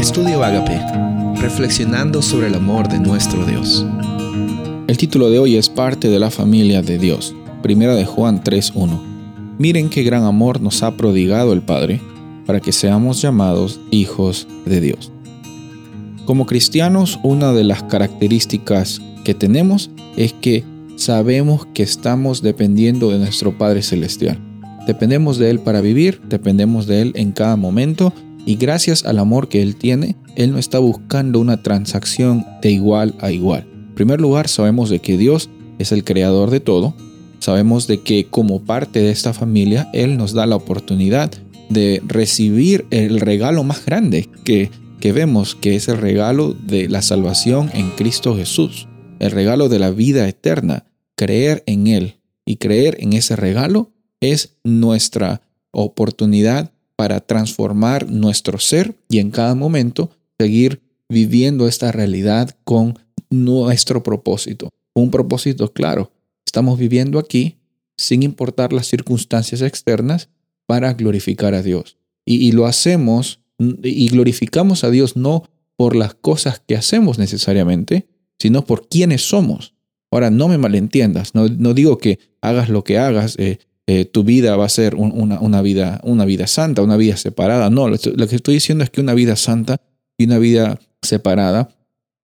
Estudio Agape, reflexionando sobre el amor de nuestro Dios. El título de hoy es parte de la familia de Dios. Primera de Juan 3:1. Miren qué gran amor nos ha prodigado el Padre para que seamos llamados hijos de Dios. Como cristianos, una de las características que tenemos es que sabemos que estamos dependiendo de nuestro Padre Celestial. Dependemos de Él para vivir, dependemos de Él en cada momento y gracias al amor que Él tiene, Él no está buscando una transacción de igual a igual. En primer lugar, sabemos de que Dios es el creador de todo. Sabemos de que como parte de esta familia, Él nos da la oportunidad de recibir el regalo más grande que, que vemos, que es el regalo de la salvación en Cristo Jesús, el regalo de la vida eterna. Creer en Él y creer en ese regalo es nuestra oportunidad para transformar nuestro ser y en cada momento seguir viviendo esta realidad con nuestro propósito. Un propósito claro. Estamos viviendo aquí sin importar las circunstancias externas para glorificar a Dios. Y, lo hacemos y glorificamos a Dios no por las cosas que hacemos necesariamente, sino por quienes somos. Ahora, no me malentiendas, no, digo que hagas lo que hagas, eh, eh, tu vida va a ser una, vida, una vida santa, una vida separada. No, lo, que estoy diciendo es que una vida santa y una vida separada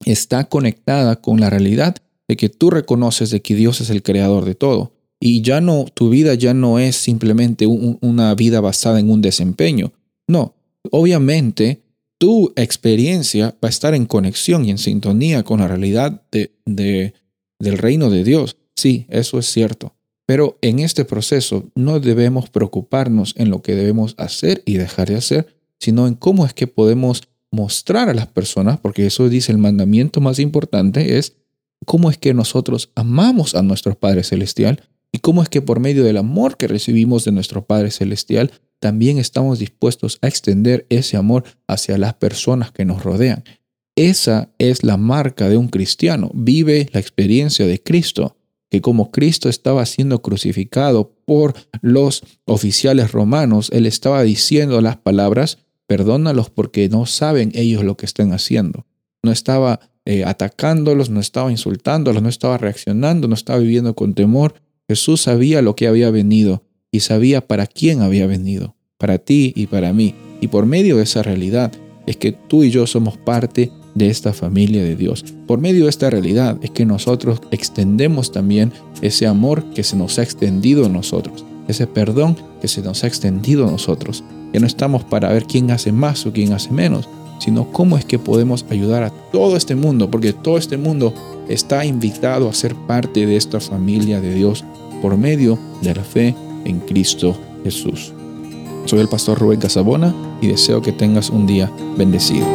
está conectada con la realidad de que tú reconoces de que Dios es el creador de todo. Y ya no, tu vida ya no es simplemente una vida basada en un desempeño. No, obviamente tu experiencia va a estar en conexión y en sintonía con la realidad de, del reino de Dios. Sí, eso es cierto. Pero en este proceso no debemos preocuparnos en lo que debemos hacer y dejar de hacer, sino en cómo es que podemos mostrar a las personas, porque eso dice el mandamiento más importante, es cómo es que nosotros amamos a nuestro Padre Celestial y cómo es que por medio del amor que recibimos de nuestro Padre Celestial, también estamos dispuestos a extender ese amor hacia las personas que nos rodean. Esa es la marca de un cristiano. Vive la experiencia de Cristo que como Cristo estaba siendo crucificado por los oficiales romanos, él estaba diciendo las palabras, perdónalos porque no saben ellos lo que están haciendo. No estaba eh, atacándolos, no estaba insultándolos, no estaba reaccionando, no estaba viviendo con temor. Jesús sabía lo que había venido y sabía para quién había venido, para ti y para mí. Y por medio de esa realidad es que tú y yo somos parte de esta familia de Dios. Por medio de esta realidad es que nosotros extendemos también ese amor que se nos ha extendido a nosotros, ese perdón que se nos ha extendido a nosotros. Que no estamos para ver quién hace más o quién hace menos, sino cómo es que podemos ayudar a todo este mundo, porque todo este mundo está invitado a ser parte de esta familia de Dios por medio de la fe en Cristo Jesús. Soy el pastor Rubén Casabona y deseo que tengas un día bendecido.